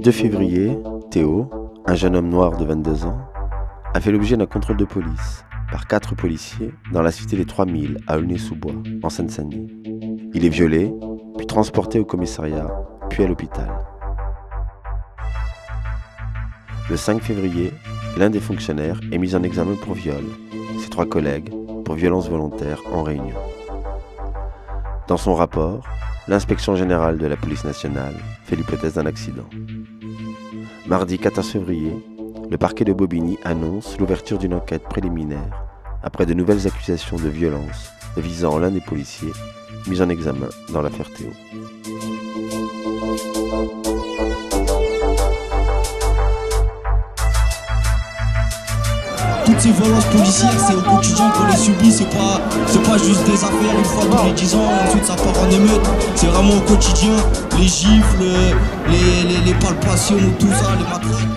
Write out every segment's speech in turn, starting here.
2 février, Théo, un jeune homme noir de 22 ans, a fait l'objet d'un contrôle de police par quatre policiers dans la cité des 3000 à Aulnay-sous-Bois, en Seine-Saint-Denis. Il est violé, puis transporté au commissariat, puis à l'hôpital. Le 5 février, l'un des fonctionnaires est mis en examen pour viol, ses trois collègues pour violence volontaire en réunion. Dans son rapport, l'inspection générale de la police nationale fait l'hypothèse d'un accident. Mardi 14 février, le parquet de Bobigny annonce l'ouverture d'une enquête préliminaire après de nouvelles accusations de violence visant l'un des policiers mis en examen dans l'affaire Théo. Ces violences policières, c'est au quotidien qu'on les subit, c'est pas, c'est pas juste des affaires une fois tous les 10 ans, ensuite ça part en émeute. C'est vraiment au quotidien, les gifles, les, les, palpations, tout ça, les matraques.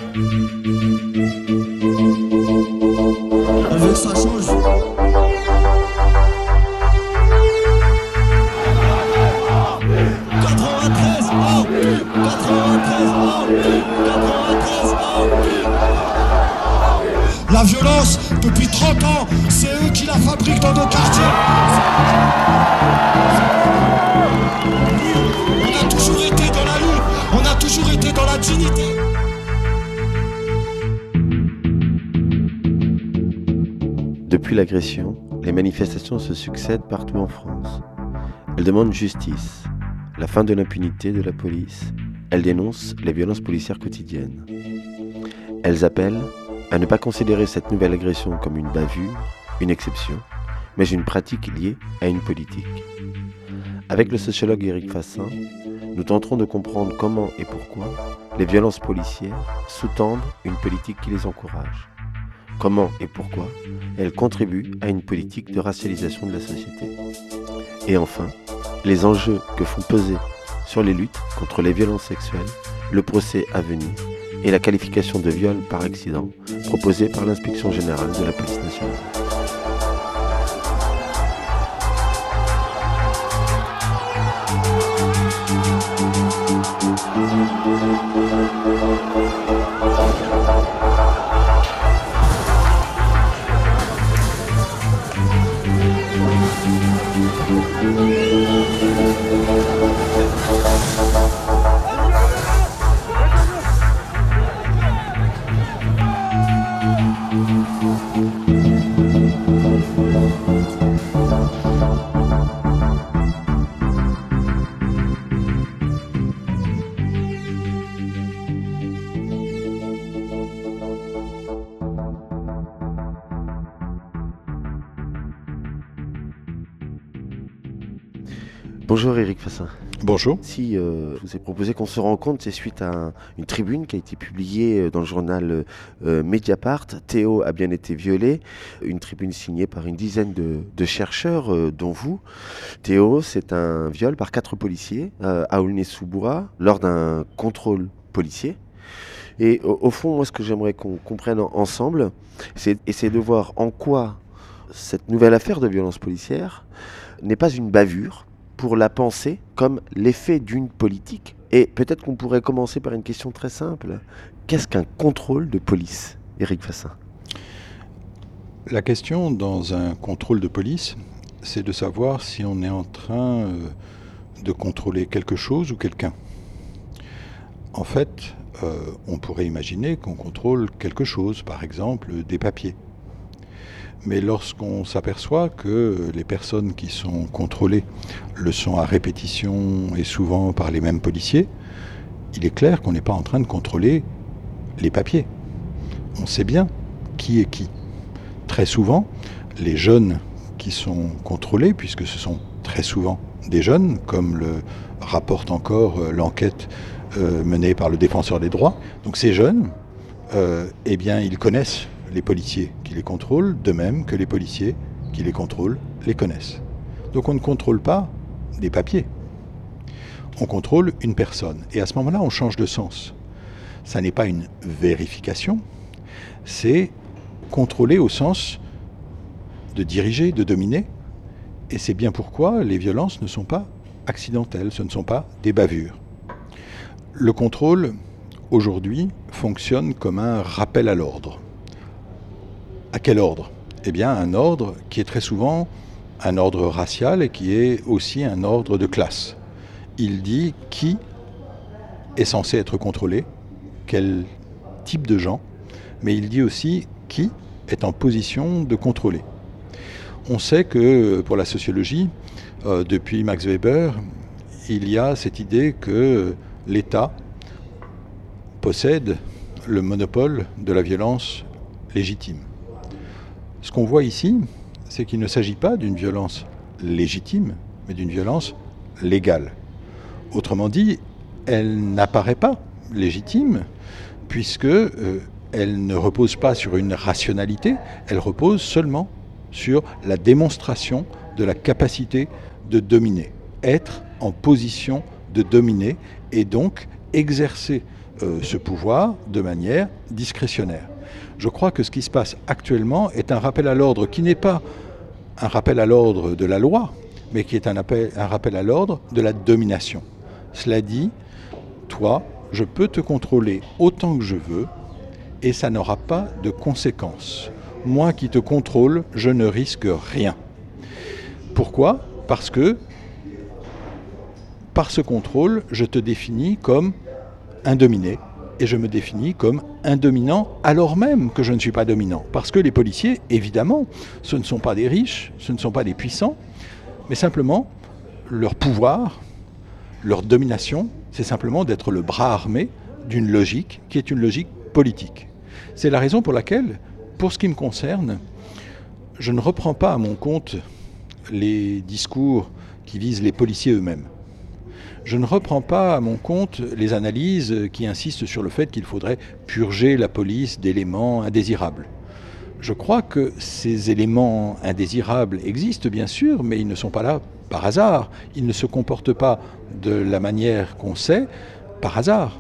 On ça. Depuis 30 ans, c'est eux qui la fabriquent dans nos quartiers. On a toujours été dans la lutte, on a toujours été dans la dignité. Depuis l'agression, les manifestations se succèdent partout en France. Elles demandent justice, la fin de l'impunité de la police. Elles dénoncent les violences policières quotidiennes. Elles appellent à ne pas considérer cette nouvelle agression comme une bavure, une exception, mais une pratique liée à une politique. Avec le sociologue Éric Fassin, nous tenterons de comprendre comment et pourquoi les violences policières sous-tendent une politique qui les encourage. Comment et pourquoi elles contribuent à une politique de racialisation de la société. Et enfin, les enjeux que font peser sur les luttes contre les violences sexuelles, le procès à venir et la qualification de viol par accident proposée par l'inspection générale de la police nationale. Bonjour. Si euh, je vous ai proposé qu'on se rencontre, c'est suite à un- une tribune qui a été publiée euh, dans le journal euh, Mediapart. Théo a bien été violé. Une tribune signée par une dizaine de, chercheurs, dont vous. Théo, c'est un viol par quatre policiers à Aulnay-sous-Bois lors d'un contrôle policier. Et au, fond, moi, ce que j'aimerais qu'on comprenne en- ensemble, c'est essayer de voir en quoi cette nouvelle affaire de violence policière n'est pas une bavure pour la penser comme l'effet d'une politique. Et peut-être qu'on pourrait commencer par une question très simple. Qu'est-ce qu'un contrôle de police, Éric Fassin? La question dans un contrôle de police, c'est de savoir si on est en train euh, de contrôler quelque chose ou quelqu'un. En fait, euh, on pourrait imaginer qu'on contrôle quelque chose, par exemple des papiers. Mais lorsqu'on s'aperçoit que les personnes qui sont contrôlées le sont à répétition et souvent par les mêmes policiers, il est clair qu'on n'est pas en train de contrôler les papiers. On sait bien qui est qui. Très souvent, les jeunes qui sont contrôlés, puisque ce sont très souvent des jeunes, comme le rapporte encore euh, l'enquête euh, menée par le défenseur des droits. Donc ces jeunes, euh, eh bien, ils connaissent les policiers qui les contrôlent, de même que les policiers qui les contrôlent les connaissent. Donc on ne contrôle pas des papiers. On contrôle une personne. Et à ce moment-là, on change de sens. Ça n'est pas une vérification, c'est contrôler au sens de diriger, de dominer. Et c'est bien pourquoi les violences ne sont pas accidentelles, ce ne sont pas des bavures. Le contrôle, aujourd'hui, fonctionne comme un rappel à l'ordre. À quel ordre? Eh bien, un ordre qui est très souvent un ordre racial et qui est aussi un ordre de classe. Il dit qui est censé être contrôlé, quel type de gens, mais il dit aussi qui est en position de contrôler. On sait que pour la sociologie, euh, depuis Max Weber, il y a cette idée que l'État possède le monopole de la violence légitime. Ce qu'on voit ici, c'est qu'il ne s'agit pas d'une violence légitime, mais d'une violence légale. Autrement dit, elle n'apparaît pas légitime, puisque euh, elle ne repose pas sur une rationalité, elle repose seulement sur la démonstration de la capacité de dominer, être en position de dominer et donc exercer euh, ce pouvoir de manière discrétionnaire. Je crois que ce qui se passe actuellement est un rappel à l'ordre qui n'est pas un rappel à l'ordre de la loi, mais qui est un, rappel à l'ordre de la domination. Cela dit, toi, je peux te contrôler autant que je veux et ça n'aura pas de conséquences. Moi qui te contrôle, je ne risque rien. Pourquoi? Parce que par ce contrôle, je te définis comme un dominé et je me définis comme un dominant alors même que je ne suis pas dominant. Parce que les policiers, évidemment, ce ne sont pas des riches, ce ne sont pas des puissants, mais simplement leur pouvoir, leur domination, c'est simplement d'être le bras armé d'une logique qui est une logique politique. C'est la raison pour laquelle, pour ce qui me concerne, je ne reprends pas à mon compte les discours qui visent les policiers eux-mêmes. Je ne reprends pas à mon compte les analyses qui insistent sur le fait qu'il faudrait purger la police d'éléments indésirables. Je crois que ces éléments indésirables existent bien sûr, mais ils ne sont pas là par hasard. Ils ne se comportent pas de la manière qu'on sait par hasard.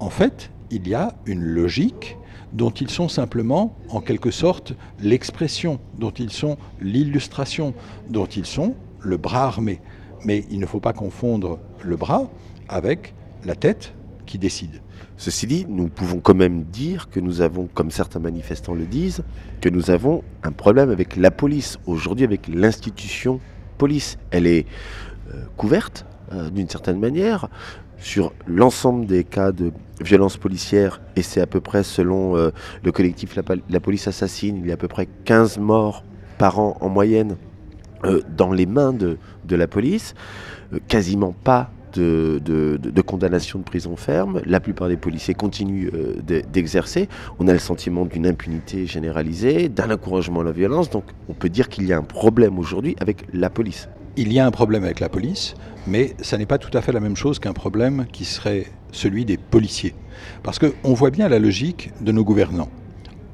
En fait, il y a une logique dont ils sont simplement, en quelque sorte, l'expression, dont ils sont l'illustration, dont ils sont le bras armé. Mais il ne faut pas confondre le bras avec la tête qui décide. Ceci dit, nous pouvons quand même dire que nous avons, comme certains manifestants le disent, que nous avons un problème avec la police, aujourd'hui avec l'institution police. Elle est euh, couverte euh, d'une certaine manière sur l'ensemble des cas de violence policière, et c'est à peu près selon euh, le collectif la, police assassine, il y a à peu près 15 morts par an en moyenne dans les mains de, la police, quasiment pas de, de, condamnation de prison ferme. La plupart des policiers continuent d'exercer. On a le sentiment d'une impunité généralisée, d'un encouragement à la violence. Donc on peut dire qu'il y a un problème aujourd'hui avec la police il y a un problème avec la police, mais ça n'est pas tout à fait la même chose qu'un problème qui serait celui des policiers. Parce qu'on voit bien la logique de nos gouvernants.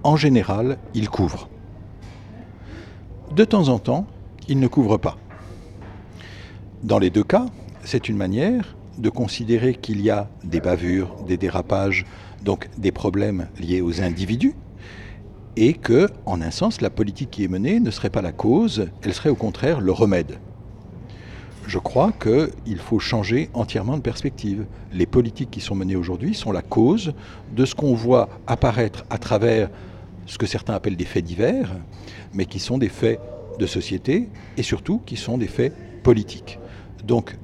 En général, ils couvrent. De temps en temps, ils ne couvrent pas. Dans les deux cas, c'est une manière de considérer qu'il y a des bavures, des dérapages, donc des problèmes liés aux individus, et que, en un sens, la politique qui est menée ne serait pas la cause, elle serait au contraire le remède je crois qu'il faut changer entièrement de perspective. Les politiques qui sont menées aujourd'hui sont la cause de ce qu'on voit apparaître à travers ce que certains appellent des faits divers, mais qui sont des faits de société et surtout qui sont des faits politiques. Donc,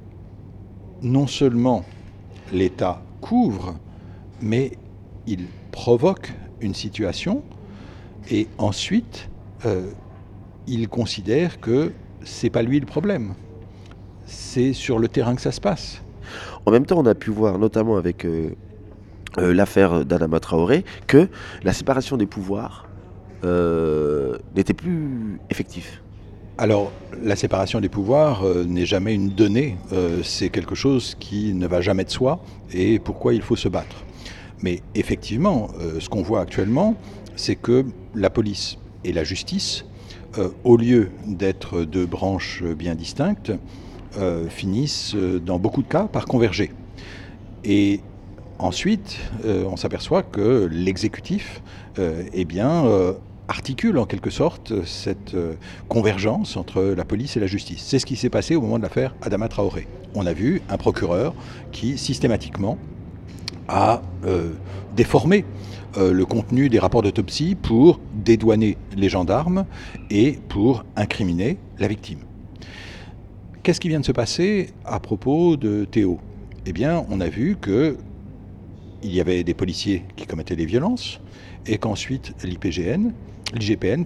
non seulement l'État couvre, mais il provoque une situation et ensuite euh, il considère que c'est pas lui le problème c'est sur le terrain que ça se passe. En même temps, on a pu voir, notamment avec euh, euh, l'affaire d'Adama Traoré, que la séparation des pouvoirs euh, n'était plus effective. Alors, la séparation des pouvoirs n'est jamais une donnée, c'est quelque chose qui ne va jamais de soi et pourquoi il faut se battre. Mais effectivement, ce qu'on voit actuellement, c'est que la police et la justice, au lieu d'être deux branches bien distinctes, euh, finissent euh, dans beaucoup de cas par converger. Et ensuite, euh, on s'aperçoit que l'exécutif eh bien, articule en quelque sorte cette convergence entre la police et la justice. C'est ce qui s'est passé au moment de l'affaire Adama Traoré. On a vu un procureur qui systématiquement à déformer le contenu des rapports d'autopsie pour dédouaner les gendarmes et pour incriminer la victime. Qu'est-ce qui vient de se passer à propos de Théo? Eh bien, on a vu que il y avait des policiers qui commettaient des violences et qu'ensuite l'IPGN, l'IGPN,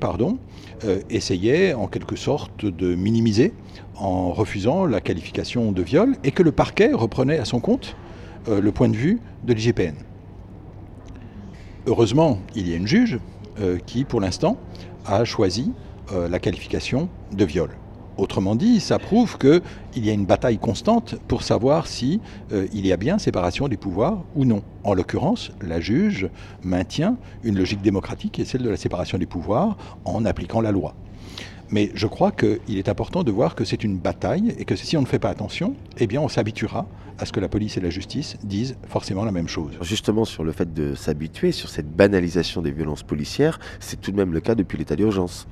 euh, essayait en quelque sorte de minimiser en refusant la qualification de viol et que le parquet reprenait à son compte euh, le point de vue de l'IGPN. Heureusement, il y a une juge euh, qui, pour l'instant, a choisi la qualification de viol. Autrement dit, ça prouve qu'il y a une bataille constante pour savoir si euh, il y a bien séparation des pouvoirs ou non. En l'occurrence, la juge maintient une logique démocratique qui est celle de la séparation des pouvoirs en appliquant la loi. Mais je crois qu'il est important de voir que c'est une bataille et que si on ne fait pas attention, eh bien on s'habituera à ce que la police et la justice disent forcément la même chose. Justement, sur le fait de s'habituer, sur cette banalisation des violences policières, c'est tout de même le cas depuis l'état d'urgence.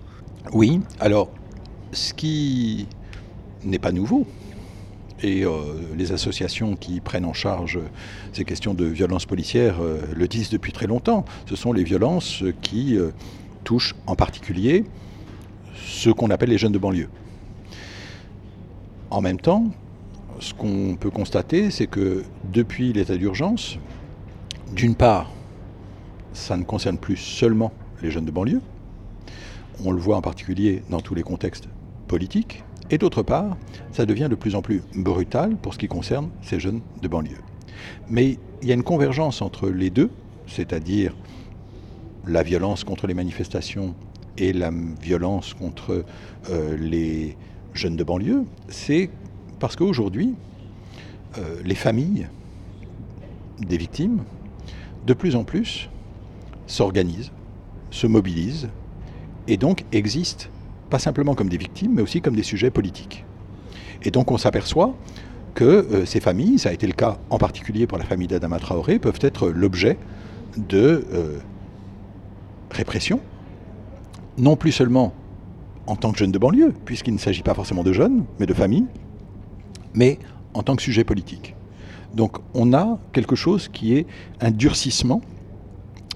Oui, alors ce qui n'est pas nouveau. Et euh, les associations qui prennent en charge ces questions de violences policières euh, le disent depuis très longtemps. Ce sont les violences qui euh, touchent en particulier ce qu'on appelle les jeunes de banlieue. En même temps, ce qu'on peut constater, c'est que depuis l'état d'urgence, d'une part, ça ne concerne plus seulement les jeunes de banlieue, on le voit en particulier dans tous les contextes et d'autre part, ça devient de plus en plus brutal pour ce qui concerne ces jeunes de banlieue. Mais il y a une convergence entre les deux, c'est-à-dire la violence contre les manifestations et la violence contre euh, les jeunes de banlieue, c'est parce qu'aujourd'hui, euh, les familles des victimes, de plus en plus, s'organisent, se mobilisent et donc existent pas simplement comme des victimes, mais aussi comme des sujets politiques. Et donc on s'aperçoit que euh, ces familles, ça a été le cas en particulier pour la famille d'Adama Traoré, peuvent être l'objet de euh, répression, non plus seulement en tant que jeunes de banlieue, puisqu'il ne s'agit pas forcément de jeunes, mais de familles, mais en tant que sujet politique. Donc on a quelque chose qui est un durcissement,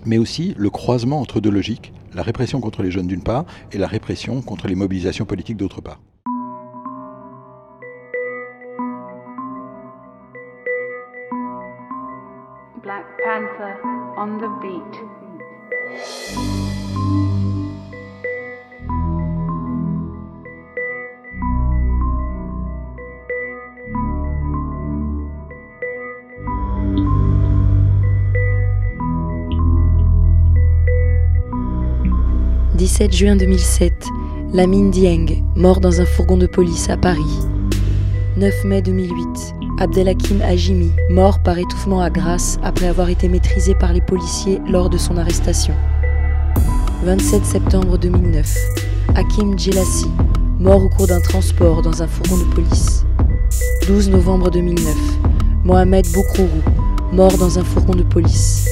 mais aussi le croisement entre deux logiques, la répression contre les jeunes d'une part et la répression contre les mobilisations politiques d'autre part. 17 juin 2007, Lamine Dieng, mort dans un fourgon de police à Paris. 9 mai 2008, Abdelhakim Hajimi, mort par étouffement à Grasse après avoir été maîtrisé par les policiers lors de son arrestation. 27 septembre 2009, Hakim Djelassi, mort au cours d'un transport dans un fourgon de police. 12 novembre 2009, Mohamed Boukrourou, mort dans un fourgon de police.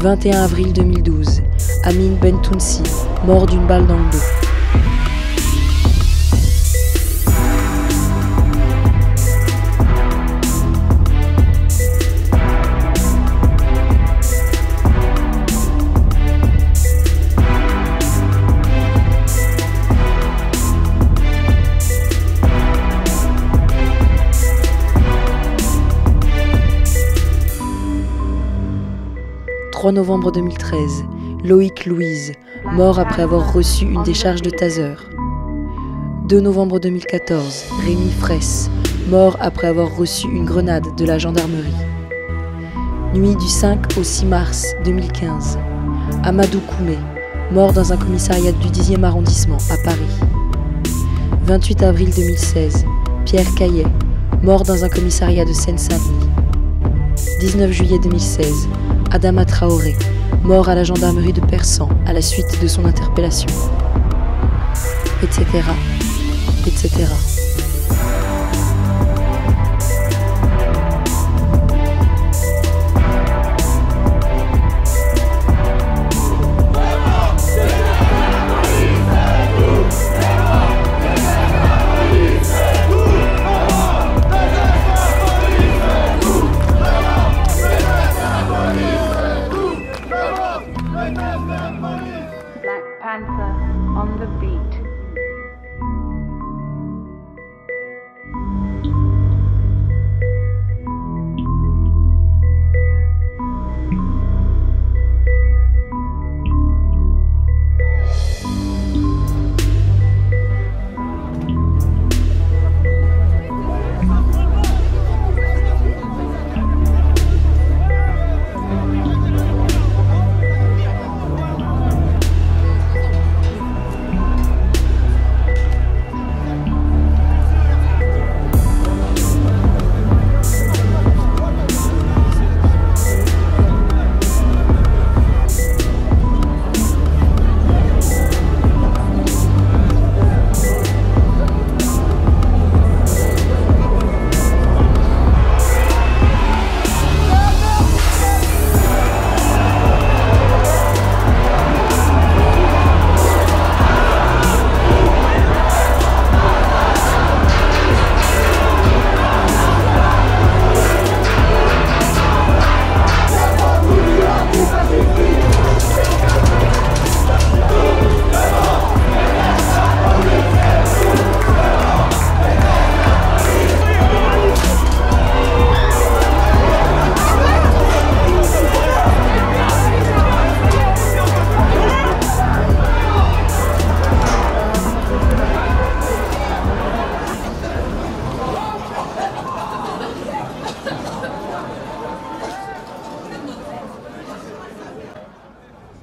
21 avril 2012, Amin Bentounsi, mort d'une balle dans le dos. « 3 novembre 2013, Loïc Louise, mort après avoir reçu une décharge de taser. 2 novembre 2014, Rémi Fraisse, mort après avoir reçu une grenade de la gendarmerie. Nuit du 5 au 6 mars 2015, Amadou Koumé, mort dans un commissariat du 10e arrondissement à Paris. 28 avril 2016, Pierre Caillet, mort dans un commissariat de Seine-Saint-Denis. 19 juillet 2016, Adama Traoré, mort à la gendarmerie de Persan à la suite de son interpellation, etc., etc.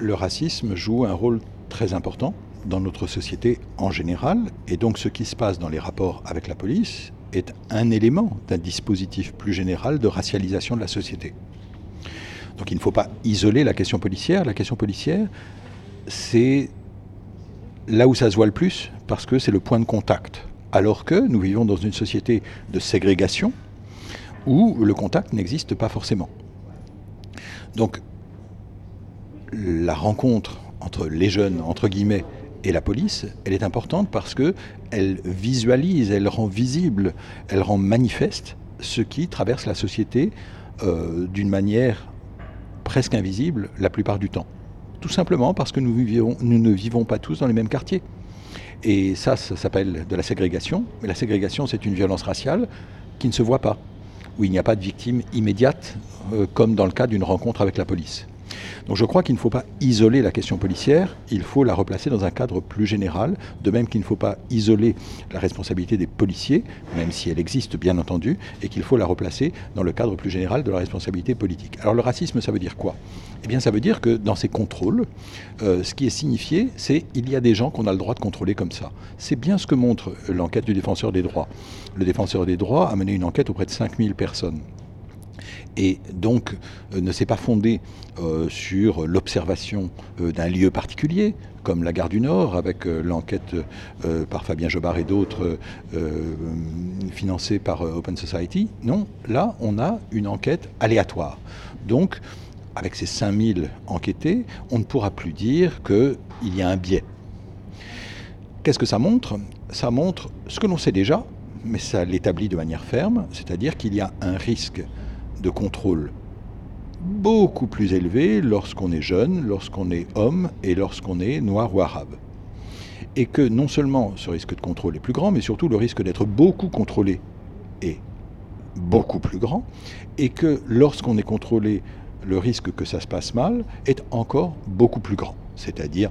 le racisme joue un rôle très important dans notre société en général, et donc ce qui se passe dans les rapports avec la police est un élément d'un dispositif plus général de racialisation de la société. Donc il ne faut pas isoler la question policière. La question policière, c'est là où ça se voit le plus, parce que c'est le point de contact. Alors que nous vivons dans une société de ségrégation où le contact n'existe pas forcément. Donc la rencontre entre les jeunes, entre guillemets, et la police, elle est importante parce que elle visualise, elle rend visible, elle rend manifeste ce qui traverse la société euh, d'une manière presque invisible la plupart du temps. Tout simplement parce que nous, ne vivons pas tous dans les mêmes quartiers. Et ça, ça s'appelle de la ségrégation. Mais la ségrégation, c'est une violence raciale qui ne se voit pas, où il n'y a pas de victime immédiate, euh, comme dans le cas d'une rencontre avec la police. Donc je crois qu'il ne faut pas isoler la question policière, il faut la replacer dans un cadre plus général, de même qu'il ne faut pas isoler la responsabilité des policiers, même si elle existe bien entendu, et qu'il faut la replacer dans le cadre plus général de la responsabilité politique. Alors le racisme, ça veut dire quoi? Eh bien ça veut dire que dans ces contrôles, euh, ce qui est signifié, c'est qu'il y a des gens qu'on a le droit de contrôler comme ça. C'est bien ce que montre l'enquête du défenseur des droits. Le défenseur des droits a mené une enquête auprès de 5000 personnes et donc euh, ne s'est pas fondé euh, sur l'observation euh, d'un lieu particulier, comme la gare du Nord, avec l'enquête par Fabien Jobard et d'autres financée par Open Society. Non, là, on a une enquête aléatoire. Donc, avec ces 5000 enquêtés, on ne pourra plus dire qu'il y a un biais. Qu'est-ce que ça montre? Ça montre ce que l'on sait déjà, mais ça l'établit de manière ferme, c'est-à-dire qu'il y a un risque de contrôle beaucoup plus élevé lorsqu'on est jeune, lorsqu'on est homme et lorsqu'on est noir ou arabe. Et que non seulement ce risque de contrôle est plus grand, mais surtout le risque d'être beaucoup contrôlé est beaucoup plus grand, et que lorsqu'on est contrôlé, le risque que ça se passe mal est encore beaucoup plus grand, c'est-à-dire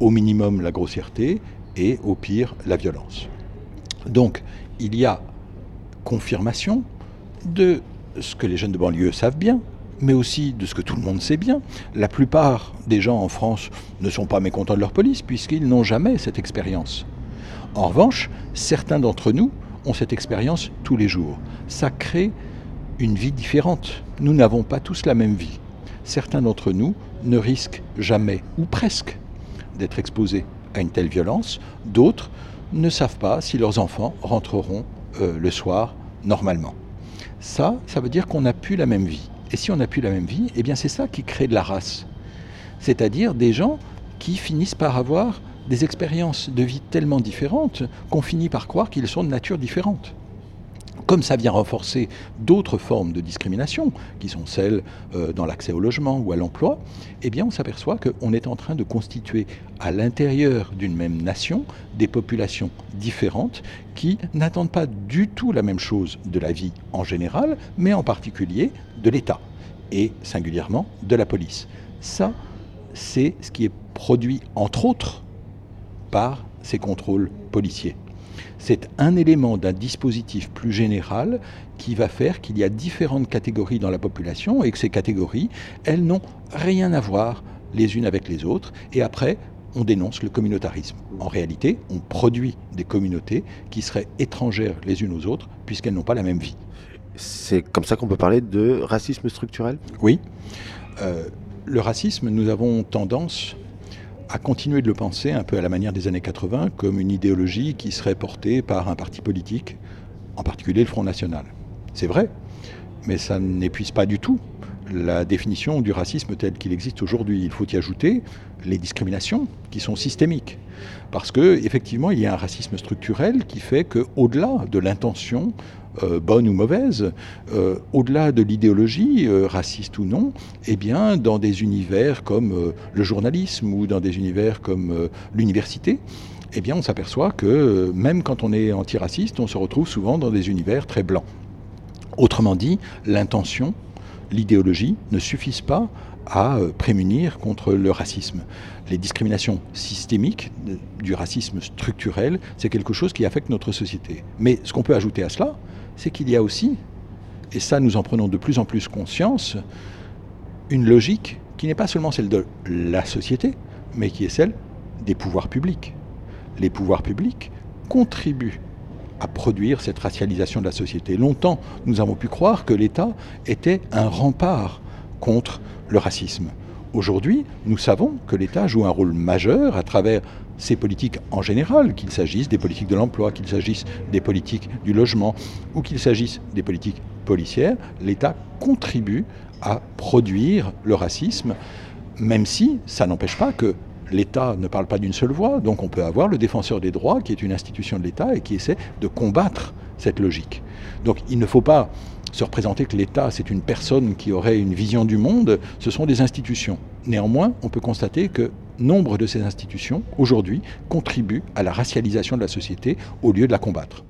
au minimum la grossièreté et au pire la violence. Donc il y a confirmation de ce que les jeunes de banlieue savent bien, mais aussi de ce que tout le monde sait bien. La plupart des gens en France ne sont pas mécontents de leur police puisqu'ils n'ont jamais cette expérience. En revanche, certains d'entre nous ont cette expérience tous les jours. Ça crée une vie différente. Nous n'avons pas tous la même vie. Certains d'entre nous ne risquent jamais, ou presque, d'être exposés à une telle violence. D'autres ne savent pas si leurs enfants rentreront euh, le soir normalement. Ça, ça veut dire qu'on n'a plus la même vie. Et si on n'a plus la même vie, eh bien c'est ça qui crée de la race. C'est-à-dire des gens qui finissent par avoir des expériences de vie tellement différentes qu'on finit par croire qu'ils sont de nature différente comme ça vient renforcer d'autres formes de discrimination, qui sont celles euh, dans l'accès au logement ou à l'emploi, eh bien on s'aperçoit qu'on est en train de constituer à l'intérieur d'une même nation des populations différentes qui n'attendent pas du tout la même chose de la vie en général, mais en particulier de l'État et singulièrement de la police. Ça, c'est ce qui est produit entre autres par ces contrôles policiers c'est un élément d'un dispositif plus général qui va faire qu'il y a différentes catégories dans la population et que ces catégories, elles n'ont rien à voir les unes avec les autres. Et après, on dénonce le communautarisme. En réalité, on produit des communautés qui seraient étrangères les unes aux autres puisqu'elles n'ont pas la même vie. C'est comme ça qu'on peut parler de racisme structurel? Oui. Euh, le racisme, nous avons tendance à continuer de le penser un peu à la manière des années 80 comme une idéologie qui serait portée par un parti politique, en particulier le Front National. C'est vrai, mais ça n'épuise pas du tout la définition du racisme tel qu'il existe aujourd'hui. Il faut y ajouter les discriminations qui sont systémiques. Parce que effectivement, il y a un racisme structurel qui fait qu'au-delà de l'intention euh, bonne ou mauvaise, euh, au-delà de l'idéologie, euh, raciste ou non, eh bien, dans des univers comme le journalisme ou dans des univers comme l'université, eh bien, on s'aperçoit que même quand on est antiraciste, on se retrouve souvent dans des univers très blancs. Autrement dit, l'intention, l'idéologie ne suffisent pas à prémunir contre le racisme. Les discriminations systémiques, du racisme structurel, c'est quelque chose qui affecte notre société. Mais ce qu'on peut ajouter à cela, c'est qu'il y a aussi, et ça nous en prenons de plus en plus conscience, une logique qui n'est pas seulement celle de la société, mais qui est celle des pouvoirs publics. Les pouvoirs publics contribuent à produire cette racialisation de la société. Longtemps, nous avons pu croire que l'État était un rempart contre le racisme. Aujourd'hui, nous savons que l'État joue un rôle majeur à travers ses politiques en général, qu'il s'agisse des politiques de l'emploi, qu'il s'agisse des politiques du logement ou qu'il s'agisse des politiques policières. L'État contribue à produire le racisme, même si ça n'empêche pas que l'État ne parle pas d'une seule voix, donc on peut avoir le défenseur des droits, qui est une institution de l'État et qui essaie de combattre cette logique. Donc il ne faut pas se représenter que l'État, c'est une personne qui aurait une vision du monde, ce sont des institutions. Néanmoins, on peut constater que nombre de ces institutions, aujourd'hui, contribuent à la racialisation de la société au lieu de la combattre.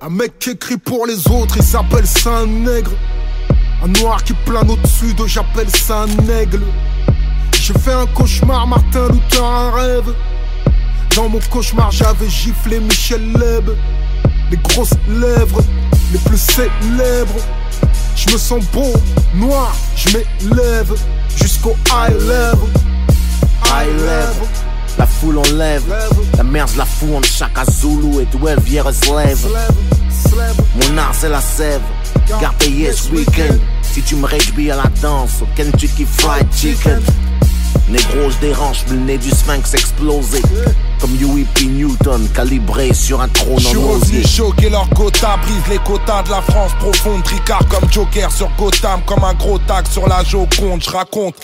Un mec qui écrit pour les autres, il s'appelle Saint Nègre. Un noir qui plane au-dessus de j'appelle ça un. J'ai fait un cauchemar, Martin Luther, un rêve. Dans mon cauchemar, j'avais giflé Michel Leb. Les grosses lèvres, les plus célèbres. Je me sens beau, noir, je m'élève jusqu'au high level. High level. La foule en lève, la merde la fout entre chaque Zulu et d'où elle vient se lève. Mon art c'est la sève, garde yes weekend. Si tu me réjouis à la danse, au Kentucky Fried Chicken. Négro, je dérange, le nez du sphinx explosé. Comme UEP Newton, calibré sur un trône Je suis en osier. choquer leur quota, brise les quotas de la France profonde. Tricard comme Joker sur Gotham, comme un gros tag sur la Joconde. Je raconte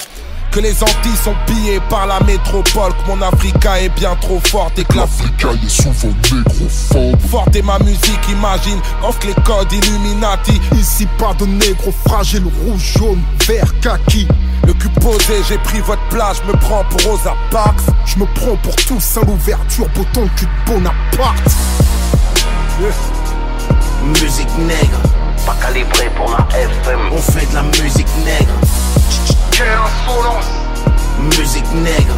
que les Antilles sont pillées par la métropole, que mon Africa est bien trop forte et que l'Africa est souvent négrophobe. Forte est ma musique, imagine, offre les codes Illuminati. Ici pas de négro fragile, rouge, jaune, vert, kaki. Le cul posé, j'ai pris votre place, je me prends pour Rosa Parks. Je me prends pour tous à l'ouverture, bouton cul de Bonaparte. Musique nègre, pas calibré pour la FM. On fait de la musique nègre. Quelle insolence! Musique nègre,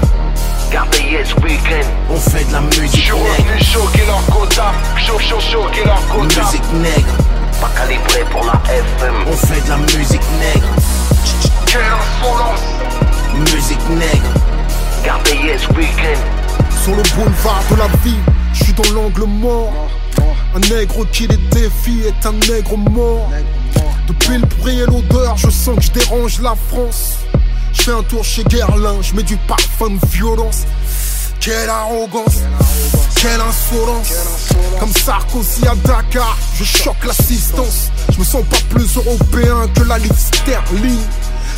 gardez yes weekend. On fait de la Je musique suis nègre. revenu choquer leur quota, cho cho choquer leur quota. Musique nègre, pas calibré pour la FM. On fait de la musique nègre. Quelle insolence! Musique nègre, gardez yes weekend. Sur le boulevard de la vie, je suis dans l'angle mort. Un nègre qui les défie est un nègre mort. Depuis le bruit et l'odeur, je sens que je dérange la France. Je fais un tour chez Guerlain, je mets du parfum de violence. Quelle arrogance, quelle insolence. Comme Sarkozy à Dakar, je choque l'assistance. Je me sens pas plus européen que la livre sterling.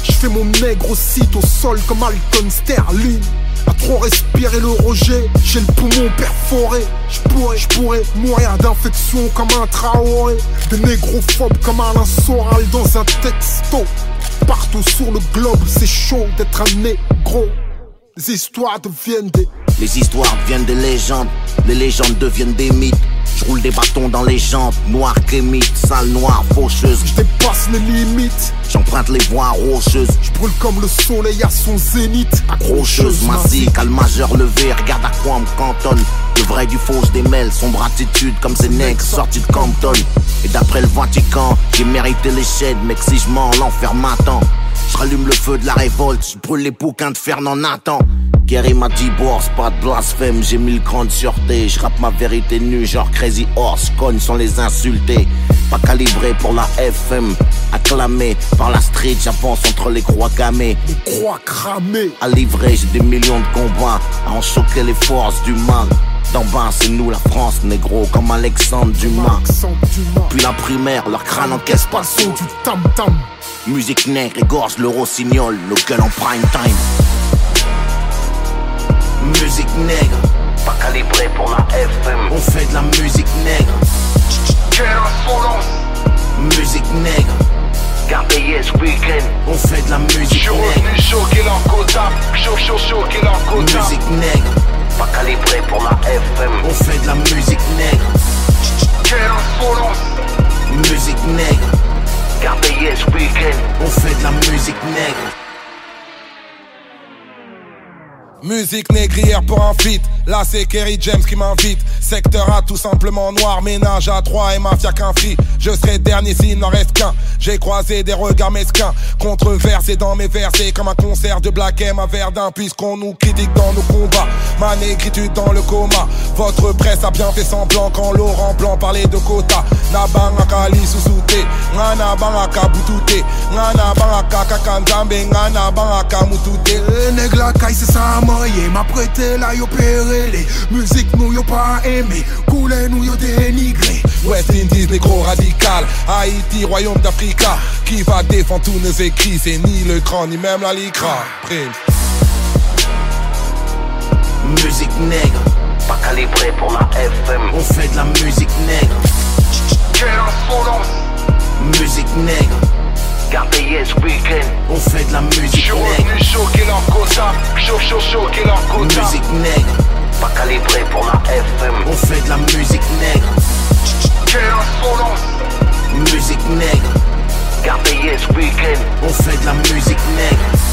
Je fais mon nègre site au sol comme Alton Sterling. À trop respirer le rejet, j'ai le poumon perforé. Je pourrais, je pourrais mourir d'infection comme un Traoré. Des négrophobes comme Alain Soral dans un texto. Partout sur le globe, c'est chaud d'être un négro. Les histoires deviennent des Les histoires deviennent des légendes, les légendes deviennent des mythes. Je roule des bâtons dans les jantes, noir kémite, sale noire, faucheuse. Je dépasse les limites, J'emprunte les voies rocheuses, je brûle comme le soleil à son zénith. accrocheuse, massive, calme majeur levé, regarde à quoi on me cantonne. Le vrai du faux se démêle, sombre attitude comme ces nègres sortis de Compton. Et d'après le Vatican, j'ai mérité les chaînes, mec si je mens, l'enfer m'attend. Je rallume le feu de la révolte, je brûle les bouquins de Fernand Nathan. Gary m'a dit bourse, pas de blasphème, j'ai mis le cran de sûreté. Je rappe ma vérité nue, genre Crazy Horse, cogne sans les insulter. Pas calibré pour la FM, acclamé par la street, j'avance entre les croix gammées. Les croix cramées. À livrer, j'ai des millions de combats à en choquer les forces du mal. D'en bas, c'est nous la France, négro, comme Alexandre Dumas. Puis la primaire, leur crâne encaisse pas le Son son. du tam tam. Musique nègre égorge le rossignol, nos gueules en prime time. Musique nègre, pas calibré pour la FM. On fait de la musique nègre. Quelle insolence. Musique nègre, yes weekend. On fait de la musique nègre. revenu choquer leur quota, cho cho choquer leur quota. Musique nègre, pas calibré pour la FM. On fait de la musique nègre. Quelle insolence. Musique nègre, weekend. On fait de la musique nègre. Musique négrière pour un feat. Là c'est Kerry James qui m'invite. Secteur A tout simplement noir. Ménage à trois et mafia qu'un free. Je serai dernier s'il n'en reste qu'un. J'ai croisé des regards mesquins. Controversés dans mes versets. Comme un concert de Black M à Verdun. Puisqu'on nous critique dans nos combats. Ma négritude dans le coma. Votre presse a bien fait semblant quand Laurent Blanc parlait de quota. Nabangaka li susute. Ngana bangaka butute. Ngana bangaka moyen M'a prêté là yo les Musique nous yo pas aimé. Coulé nous yo dénigré. West Indies négro radical. Haïti royaume d'Africa. Qui va défendre tous nos écrits? C'est ni le cran ni même la licra Musique nègre. Pas calibré pour la FM On fait de la musique nègre. Quelle insolence. Musique nègre Gardez ce week-end, on fait de la musique J'suis nègre. revenu choquer leur quota, chaud chaud choquer leur quota. Musique nègre, pas calibré pour la FM. On fait de la musique nègre. Quelle insolence Musique nègre, ce week-end, on fait de la musique nègre.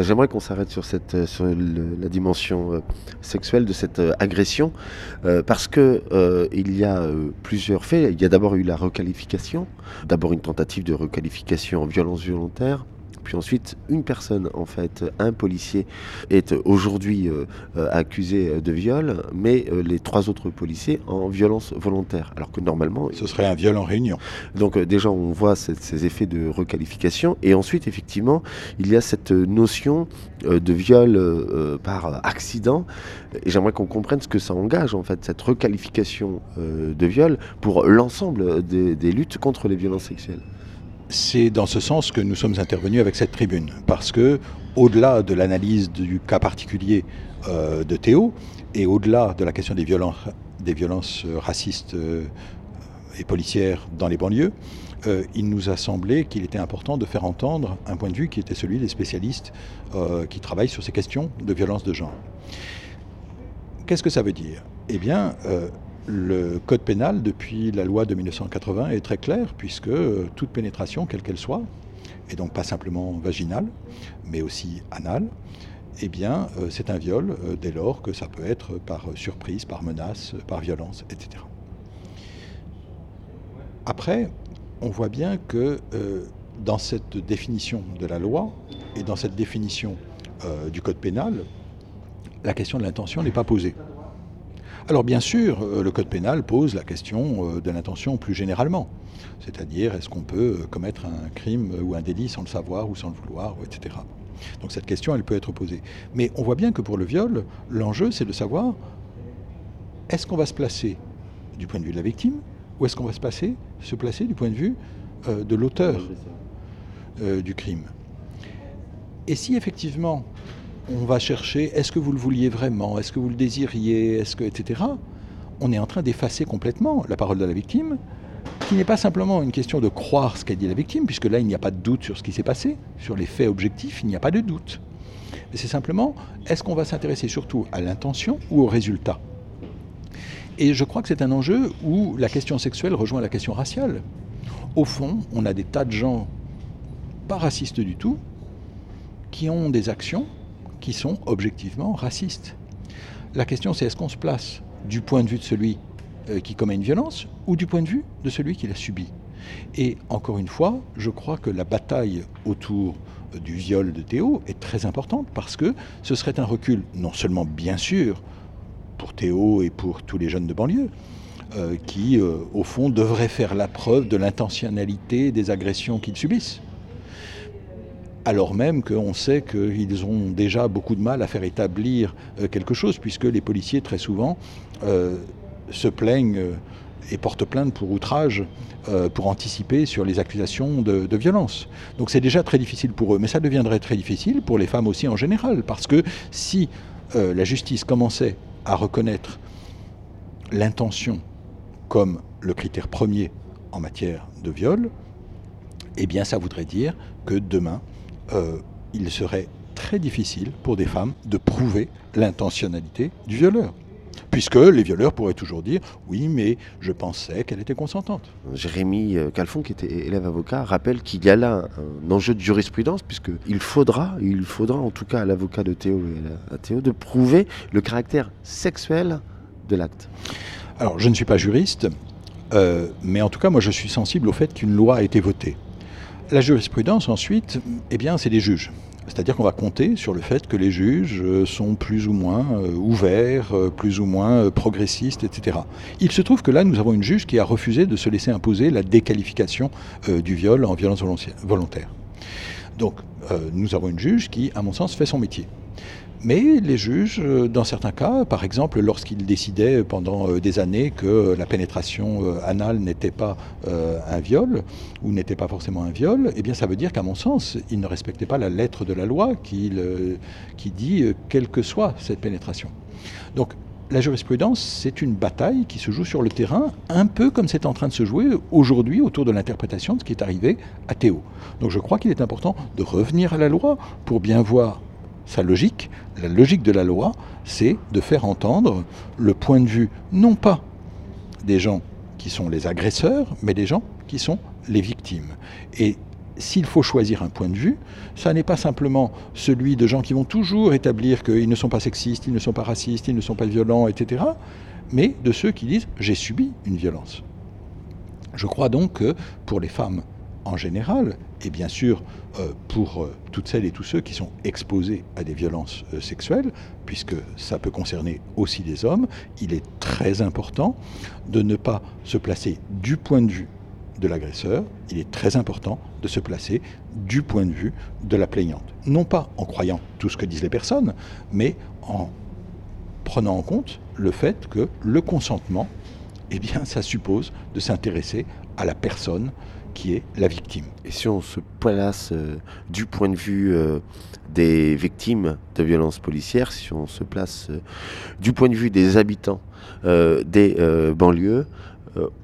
J'aimerais qu'on s'arrête sur, euh, la dimension euh, sexuelle de cette euh, agression, euh, parce que euh, il y a euh, plusieurs faits. Il y a d'abord eu la requalification, d'abord une tentative de requalification en violence volontaire. Puis ensuite, une personne, en fait, un policier, est aujourd'hui euh, euh, accusé de viol, mais euh, les trois autres policiers en violence volontaire. Alors que normalement, Ce serait un viol en réunion. donc euh, déjà, on voit ces, effets de requalification. Et ensuite, effectivement, il y a cette notion euh, de viol euh, euh, par accident. Et j'aimerais qu'on comprenne ce que ça engage, en fait, cette requalification euh, de viol pour l'ensemble des, des luttes contre les violences sexuelles. C'est dans ce sens que nous sommes intervenus avec cette tribune, parce que au-delà de l'analyse du cas particulier euh, de Théo et au-delà de la question des violences, euh, racistes euh, et policières dans les banlieues, il nous a semblé qu'il était important de faire entendre un point de vue qui était celui des spécialistes qui travaillent sur ces questions de violence de genre. Qu'est-ce que ça veut dire? Eh bien, le code pénal, depuis la loi de 1980, est très clair, puisque euh, toute pénétration, quelle qu'elle soit, et donc pas simplement vaginale, mais aussi anale, eh bien, euh, c'est un viol euh, dès lors que ça peut être par surprise, par menace, par violence, etc. Après, on voit bien que dans cette définition de la loi et dans cette définition du code pénal, la question de l'intention n'est pas posée. Alors bien sûr, euh, le code pénal pose la question euh, de l'intention plus généralement. C'est-à-dire, est-ce qu'on peut euh, commettre un crime ou un délit sans le savoir ou sans le vouloir, ou etc. Donc cette question, elle peut être posée. Mais on voit bien que pour le viol, l'enjeu, c'est de savoir, est-ce qu'on va se placer du point de vue de la victime, ou est-ce qu'on va se, placer du point de vue de l'auteur du crime Et si effectivement on va chercher est-ce que vous le vouliez vraiment, est-ce que vous le désiriez, est-ce que etc. On est en train d'effacer complètement la parole de la victime, qui n'est pas simplement une question de croire ce qu'a dit la victime, puisque là il n'y a pas de doute sur ce qui s'est passé, sur les faits objectifs, il n'y a pas de doute. Mais c'est simplement est-ce qu'on va s'intéresser surtout à l'intention ou au résultat? Et je crois que c'est un enjeu où la question sexuelle rejoint la question raciale. Au fond, on a des tas de gens pas racistes du tout qui ont des actions qui sont objectivement racistes. La question c'est est-ce qu'on se place du point de vue de celui euh, qui commet une violence ou du point de vue de celui qui l'a subi Et encore une fois, je crois que la bataille autour euh, du viol de Théo est très importante parce que ce serait un recul non seulement bien sûr pour Théo et pour tous les jeunes de banlieue, euh, qui au fond devraient faire la preuve de l'intentionnalité des agressions qu'ils subissent alors même qu'on sait qu'ils ont déjà beaucoup de mal à faire établir euh, quelque chose, puisque les policiers, très souvent, euh, se plaignent euh, et portent plainte pour outrage, pour anticiper sur les accusations de, violence. Donc c'est déjà très difficile pour eux, mais ça deviendrait très difficile pour les femmes aussi en général, parce que si la justice commençait à reconnaître l'intention comme le critère premier en matière de viol, eh bien ça voudrait dire que demain, euh, il serait très difficile pour des femmes de prouver l'intentionnalité du violeur. Puisque les violeurs pourraient toujours dire oui, mais je pensais qu'elle était consentante. Jérémy euh, Calfon, qui était élève avocat, rappelle qu'il y a là un enjeu de jurisprudence, puisqu'il faudra, il faudra en tout cas à l'avocat de Théo et à Théo de prouver le caractère sexuel de l'acte. Alors, je ne suis pas juriste, euh, mais en tout cas, moi, je suis sensible au fait qu'une loi a été votée. La jurisprudence, ensuite, eh bien, c'est des juges. C'est-à-dire qu'on va compter sur le fait que les juges euh, sont plus ou moins euh, ouverts, euh, plus ou moins progressistes, etc. Il se trouve que là, nous avons une juge qui a refusé de se laisser imposer la déqualification du viol en violence volontaire. Donc, nous avons une juge qui, à mon sens, fait son métier. Mais les juges, euh, dans certains cas, par exemple lorsqu'ils décidaient pendant euh, des années que la pénétration euh, anale n'était pas un viol, ou n'était pas forcément un viol, eh bien ça veut dire qu'à mon sens, ils ne respectaient pas la lettre de la loi qui, qui dit quelle que soit cette pénétration. Donc la jurisprudence, c'est une bataille qui se joue sur le terrain, un peu comme c'est en train de se jouer aujourd'hui autour de l'interprétation de ce qui est arrivé à Théo. Donc je crois qu'il est important de revenir à la loi pour bien voir sa logique, la logique de la loi, c'est de faire entendre le point de vue, non pas des gens qui sont les agresseurs, mais des gens qui sont les victimes. Et s'il faut choisir un point de vue, ça n'est pas simplement celui de gens qui vont toujours établir qu'ils ne sont pas sexistes, ils ne sont pas racistes, ils ne sont pas violents, etc., mais de ceux qui disent j'ai subi une violence. Je crois donc que pour les femmes en général, et bien sûr euh, pour euh, toutes celles et tous ceux qui sont exposés à des violences euh, sexuelles, puisque ça peut concerner aussi des hommes, il est très important de ne pas se placer du point de vue de l'agresseur, il est très important de se placer du point de vue de la plaignante. Non pas en croyant tout ce que disent les personnes, mais en prenant en compte le fait que le consentement, eh bien, ça suppose de s'intéresser à la personne qui est la victime. Et si on se place euh, du point de vue euh, des victimes de violences policières, si on se place euh, du point de vue des habitants des banlieues,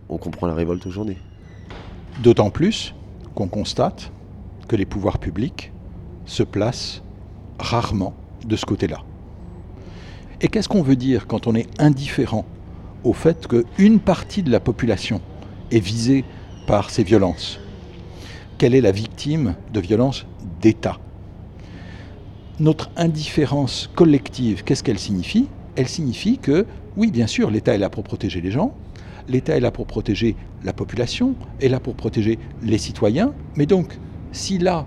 on comprend la révolte aujourd'hui. D'autant plus qu'on constate que les pouvoirs publics se placent rarement de ce côté-là. Et qu'est-ce qu'on veut dire quand on est indifférent au fait qu'une partie de la population est visée par ces violences. Quelle est la victime de violences d'État? Notre indifférence collective, qu'est-ce qu'elle signifie? Elle signifie que, oui, bien sûr, l'État est là pour protéger les gens, l'État est là pour protéger la population, est là pour protéger les citoyens, mais donc, si là,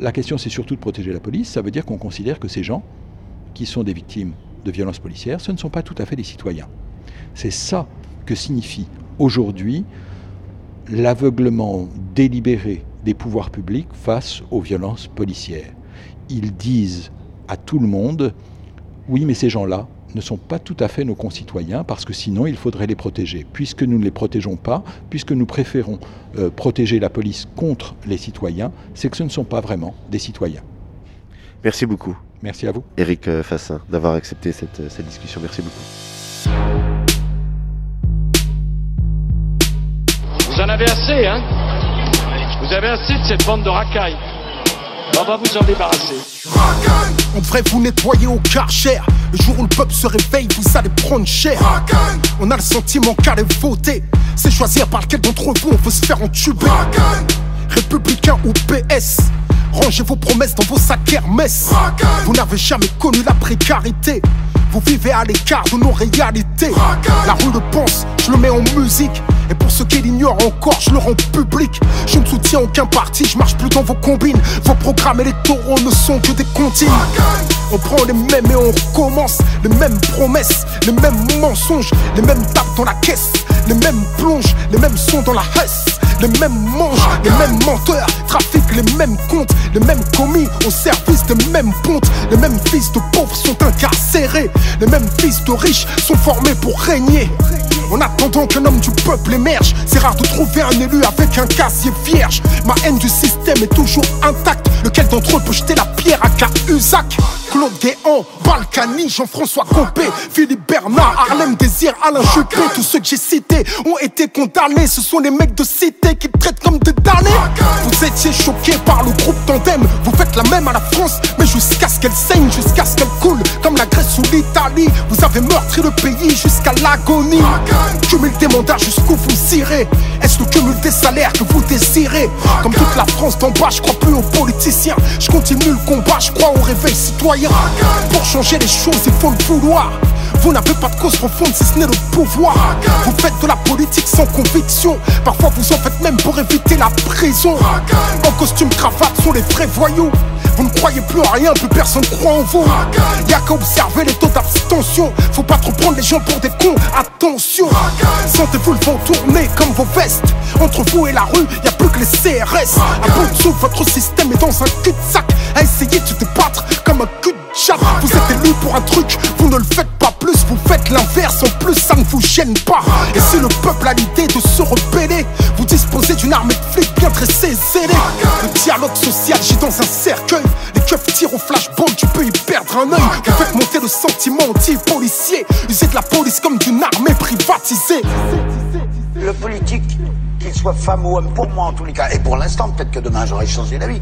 la question c'est surtout de protéger la police, ça veut dire qu'on considère que ces gens qui sont des victimes de violences policières, ce ne sont pas tout à fait des citoyens. C'est ça que signifie aujourd'hui l'aveuglement délibéré des pouvoirs publics face aux violences policières. Ils disent à tout le monde, oui mais ces gens-là ne sont pas tout à fait nos concitoyens parce que sinon il faudrait les protéger. Puisque nous ne les protégeons pas, puisque nous préférons euh, protéger la police contre les citoyens, c'est que ce ne sont pas vraiment des citoyens. Merci beaucoup. Merci à vous. Éric euh, Fassin d'avoir accepté cette, euh, cette discussion. Merci beaucoup. En avez assez, hein Vous avez assez de cette bande de racailles. On va vous en débarrasser. On devrait vous nettoyer au karcher. Le jour où le peuple se réveille, vous allez prendre cher. On a le sentiment qu'aller voter, c'est choisir par lequel d'entre vous on veut se faire entuber. Républicain ou PS, rangez vos promesses dans vos sacs Hermès. Vous n'avez jamais connu la précarité. Vous vivez à l'écart de nos réalités. La rue le pense, je le mets en musique. Et pour ceux qui l'ignorent encore, je le rends public. Je ne soutiens aucun parti, je marche plus dans vos combines. Vos programmes électoraux ne sont que des comptines. On prend les mêmes et on recommence. Les mêmes promesses, les mêmes mensonges, les mêmes tapes dans la caisse, les mêmes plonges, les mêmes sons dans la hesse. Les mêmes manches, les mêmes menteurs, trafiquent les mêmes comptes, les mêmes commis au service des mêmes pontes. Les mêmes fils de pauvres sont incarcérés, les mêmes fils de riches sont formés pour régner. En attendant qu'un homme du peuple émerge, c'est rare de trouver un élu avec un casier vierge. Ma haine du système est toujours intacte. Lequel d'entre eux peut jeter la pierre à Cahuzac? Claude Guéant, Balkany, Jean-François Copé, Philippe Bernard, Harlem Désir, Alain Juppé, tous ceux que j'ai cités ont été condamnés. Ce sont les mecs de cité qui traitent comme des damnés. Vous étiez choqués par le groupe Tandem, vous faites la même à la France, mais jusqu'à ce qu'elle saigne, jusqu'à ce qu'elle coule, comme la Grèce ou l'Italie. Vous avez meurtri le pays jusqu'à l'agonie. Cumul des mandats jusqu'où vous irez? Est-ce le cumul des salaires que vous désirez? Comme toute la France d'en bas, je crois plus aux politiciens. Je continue le combat, je crois au réveil citoyen. Pour changer les choses, il faut le vouloir. Vous n'avez pas de cause profonde si ce n'est le pouvoir. Vous faites de la politique sans conviction. Parfois vous en faites même pour éviter la prison. En costume cravate sont les vrais voyous. Vous ne croyez plus en rien, plus personne croit en vous. Y'a qu'à observer les taux d'abstention. Faut pas trop prendre les gens pour des cons, attention. Sentez-vous le vent tourner comme vos vestes. Entre vous et la rue, y a plus que les CRS. À bout de souffle, votre système est dans un cul-de-sac. À essayer de se débattre comme un cul de chat. Vous êtes élu pour un truc, vous ne le faites pas plus, vous faites l'inverse. En plus, ça ne vous gêne pas. Et si le peuple a l'idée de se rebeller, vous disposez d'une armée de flics bien dressés, zélés. Le dialogue social gît dans un Les keufs tirent au flashball, tu peux y perdre un œil. Vous faites monter le sentiment anti-policier. Usez de la police comme d'une armée privatisée. Le politique, qu'il soit femme ou homme, pour moi en tous les cas, et pour l'instant, peut-être que demain j'aurai changé d'avis,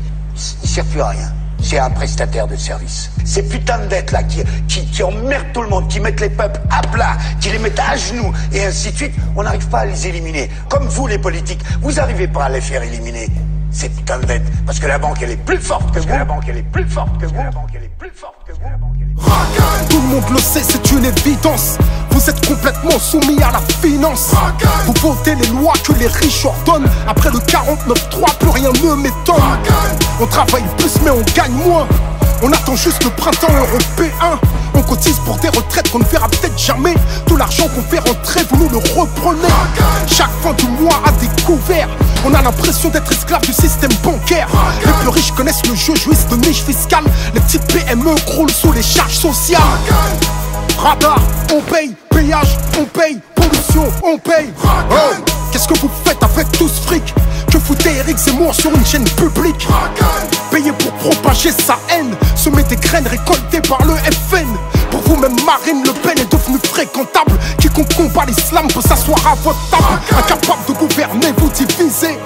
il sert plus à rien. C'est un prestataire de service. Ces putains de dettes là qui, qui, qui emmerdent tout le monde, qui mettent les peuples à plat, qui les mettent à genoux, et ainsi de suite, on n'arrive pas à les éliminer. Comme vous les politiques, vous n'arrivez pas à les faire éliminer. Ces putains de dettes. Parce que la banque elle est plus forte que vous. La banque elle est plus forte que vous. La banque elle est plus forte que vous. La banque, elle est plus forte que vous. Tout le monde le sait, c'est une évidence. Vous êtes complètement soumis à la finance. Vous votez les lois que les riches ordonnent. Après le 49-3, plus rien ne m'étonne. On travaille plus, mais on gagne moins. On attend juste le printemps européen. On cotise pour des retraites qu'on ne verra peut-être jamais. Tout l'argent qu'on fait rentrer, vous nous le reprenez. Chaque fin du mois à découvert. On a l'impression d'être esclave du système bancaire. Les plus riches connaissent le jeu, jouissent de niches fiscales. Les petites PME croulent sous les charges sociales. Radar, on paye, on paye, pollution, on paye. Oh, Qu'est-ce que vous faites avec tout ce fric? Que foutez Eric Zemmour sur une chaîne publique. Payé pour propager sa haine Semer des graines récoltées par le FN Pour vous-même Marine Le Pen est devenue fréquentable. Quiconque combat l'islam peut s'asseoir à votre table. Incapable de gouverner, vous divisez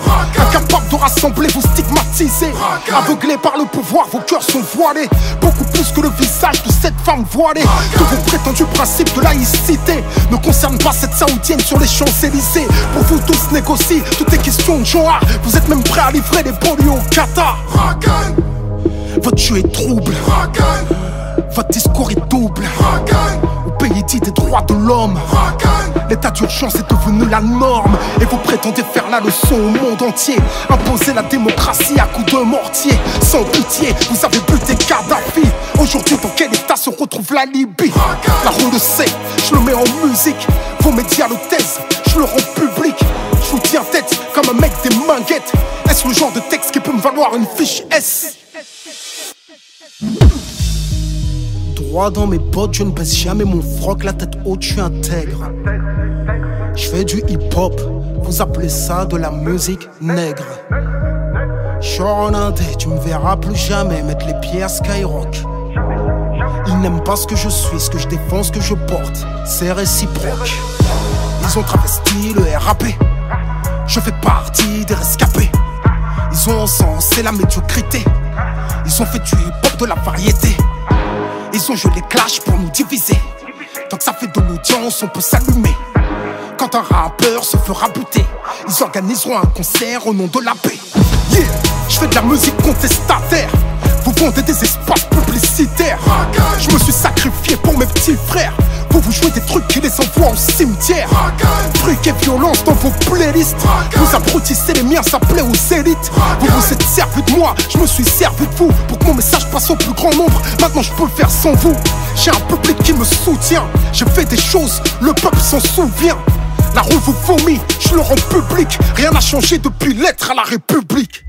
De rassembler, vous stigmatisez. Aveuglés par le pouvoir, vos cœurs sont voilés. Beaucoup plus que le visage de cette femme voilée. Que vos prétendus principes de laïcité Ne concernent pas cette saoudienne sur les Champs-Élysées. Pour vous tous négocier, tout est question de genre Vous êtes même prêts à livrer les banlieues au Qatar. Votre jeu est trouble. Votre discours est double des droits de l'homme. L'état d'urgence est devenu la norme. Et vous prétendez faire la leçon au monde entier. Imposer la démocratie à coups de mortier. Sans pitié, vous avez buté Kadhafi. Aujourd'hui dans quel état se retrouve la Libye? La roue le sait, je le mets en musique. Vos médias le taisent, je le rends public. Je vous tiens tête comme un mec des manguettes Est-ce le genre de texte qui peut me valoir une fiche S? Dans mes bottes, je ne baisse jamais mon froc, la tête haute, je suis intègre. Je fais du hip-hop, vous appelez ça de la musique nègre. En indé, tu me verras plus jamais mettre les pieds à Skyrock. Ils n'aiment pas ce que je suis, ce que je défends, ce que je porte. C'est réciproque. Ils ont travesti le RAP. Je fais partie des rescapés. Ils ont encensé la médiocrité. Ils ont fait du hip-hop de la variété. Ils ont joué les clashs pour nous diviser. Tant que ça fait de l'audience, on peut s'allumer. Quand un rappeur se fera buter, ils organiseront un concert au nom de la paix. Yeah, je fais de la musique contestataire. Des espaces publicitaires. Je me suis sacrifié pour mes petits frères. Vous vous jouez des trucs qui les envoient au cimetière. Fric et violence dans vos playlists. Vous abrutissez les miens, ça plaît aux élites. Vous vous êtes servi de moi, je me suis servi de vous. Pour que mon message passe au plus grand nombre. Maintenant je peux le faire sans vous. J'ai un public qui me soutient. J'ai fait des choses, le peuple s'en souvient. La rue vous vomit, je le rends public. Rien n'a changé depuis l'être à la République.